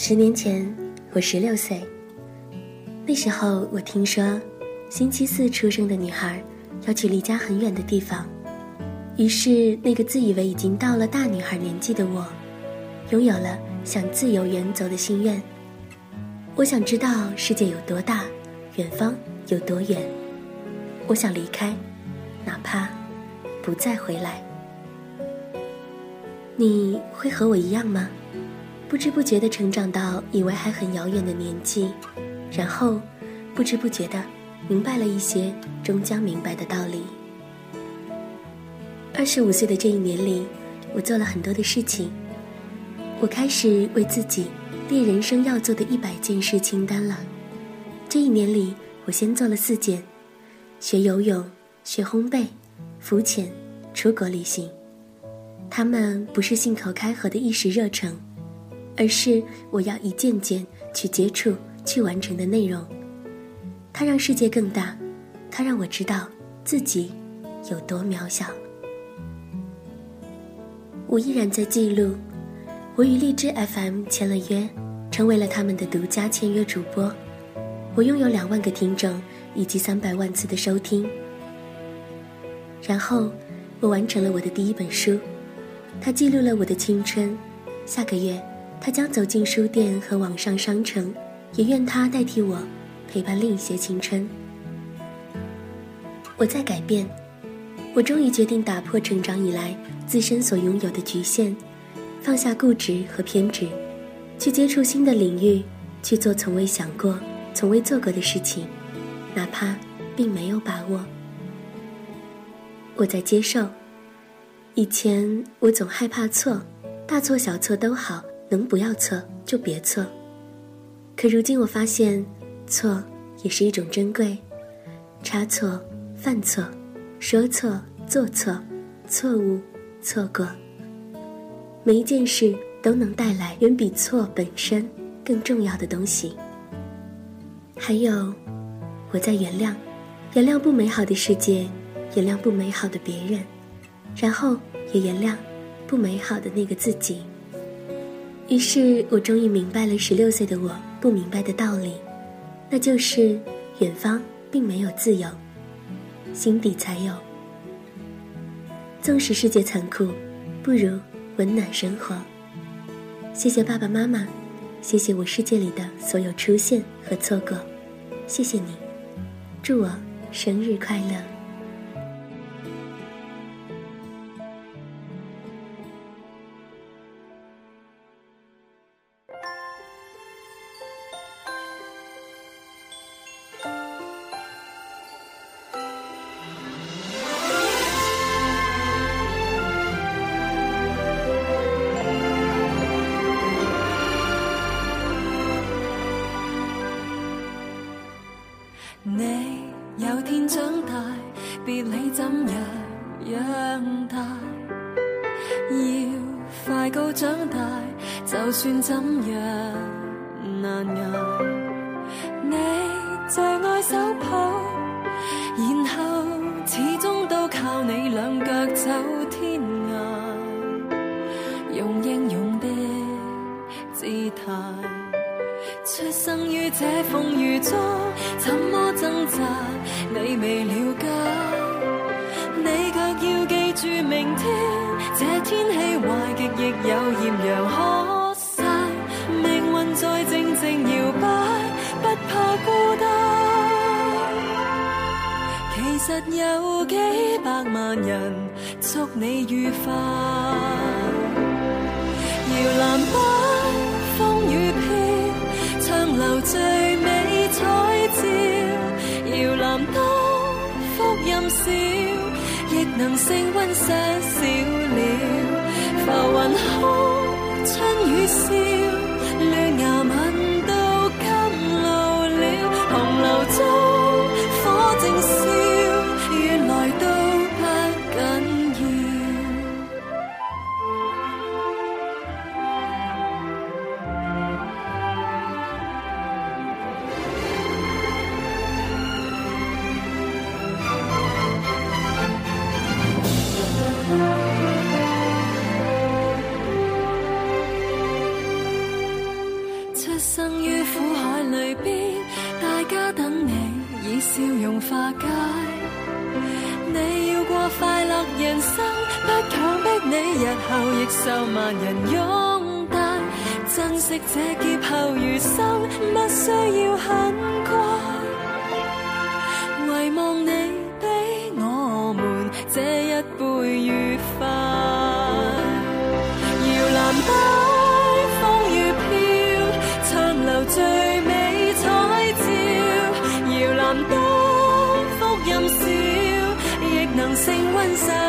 十年前，我十六岁。那时候，我听说，星期四出生的女孩要去离家很远的地方。于是，那个自以为已经到了大女孩年纪的我，拥有了想自由远走的心愿。我想知道世界有多大，远方有多远。我想离开，哪怕不再回来。你会和我一样吗？不知不觉地成长到以为还很遥远的年纪，然后不知不觉地明白了一些终将明白的道理。二十五岁的这一年里，我做了很多的事情。我开始为自己列人生要做的一百件事清单了。这一年里，我先做了四件：学游泳、学烘焙、浮潜、出国旅行。他们不是信口开河的一时热诚。而是我要一件件去接触、去完成的内容。它让世界更大，它让我知道自己有多渺小。我依然在记录。我与荔枝 FM 签了约，成为了他们的独家签约主播。我拥有两万个听众以及三百万次的收听。然后，我完成了我的第一本书，它记录了我的青春。下个月。他将走进书店和网上商城，也愿他代替我，陪伴另一些青春。我在改变，我终于决定打破成长以来自身所拥有的局限，放下固执和偏执，去接触新的领域，去做从未想过、从未做过的事情，哪怕并没有把握。我在接受，以前我总害怕错，大错小错都好。能不要错就别错，可如今我发现，错也是一种珍贵。差错、犯错、说错、做错、错误、错过，每一件事都能带来远比错本身更重要的东西。还有，我在原谅，原谅不美好的世界，原谅不美好的别人，然后也原谅不美好的那个自己。于是我终于明白了十六岁的我不明白的道理，那就是远方并没有自由，心底才有。纵使世界残酷，不如温暖生活。谢谢爸爸妈妈，谢谢我世界里的所有出现和错过，谢谢你，祝我生日快乐。你有天长大，别理怎样养大，要快高长大，就算怎样难挨。你最爱手抱，然后始终都靠你两脚走天涯，用英勇的姿态。这风雨中，怎么挣扎？你未了解，你却要记住明天，这天气坏极亦有艳阳可晒。命运。在静静摇摆，不怕孤单。其实有几百万人祝你愉快。摇篮摆，留最美彩照。摇篮多，福音少，亦能升温些少了。浮云空，春雨笑。绿芽吻生于苦海里边大家等你以笑容化解。你要过快乐人生不强迫你日后亦受万人拥戴。珍惜这劫后余生不需要很乖遗忘你。成温柔。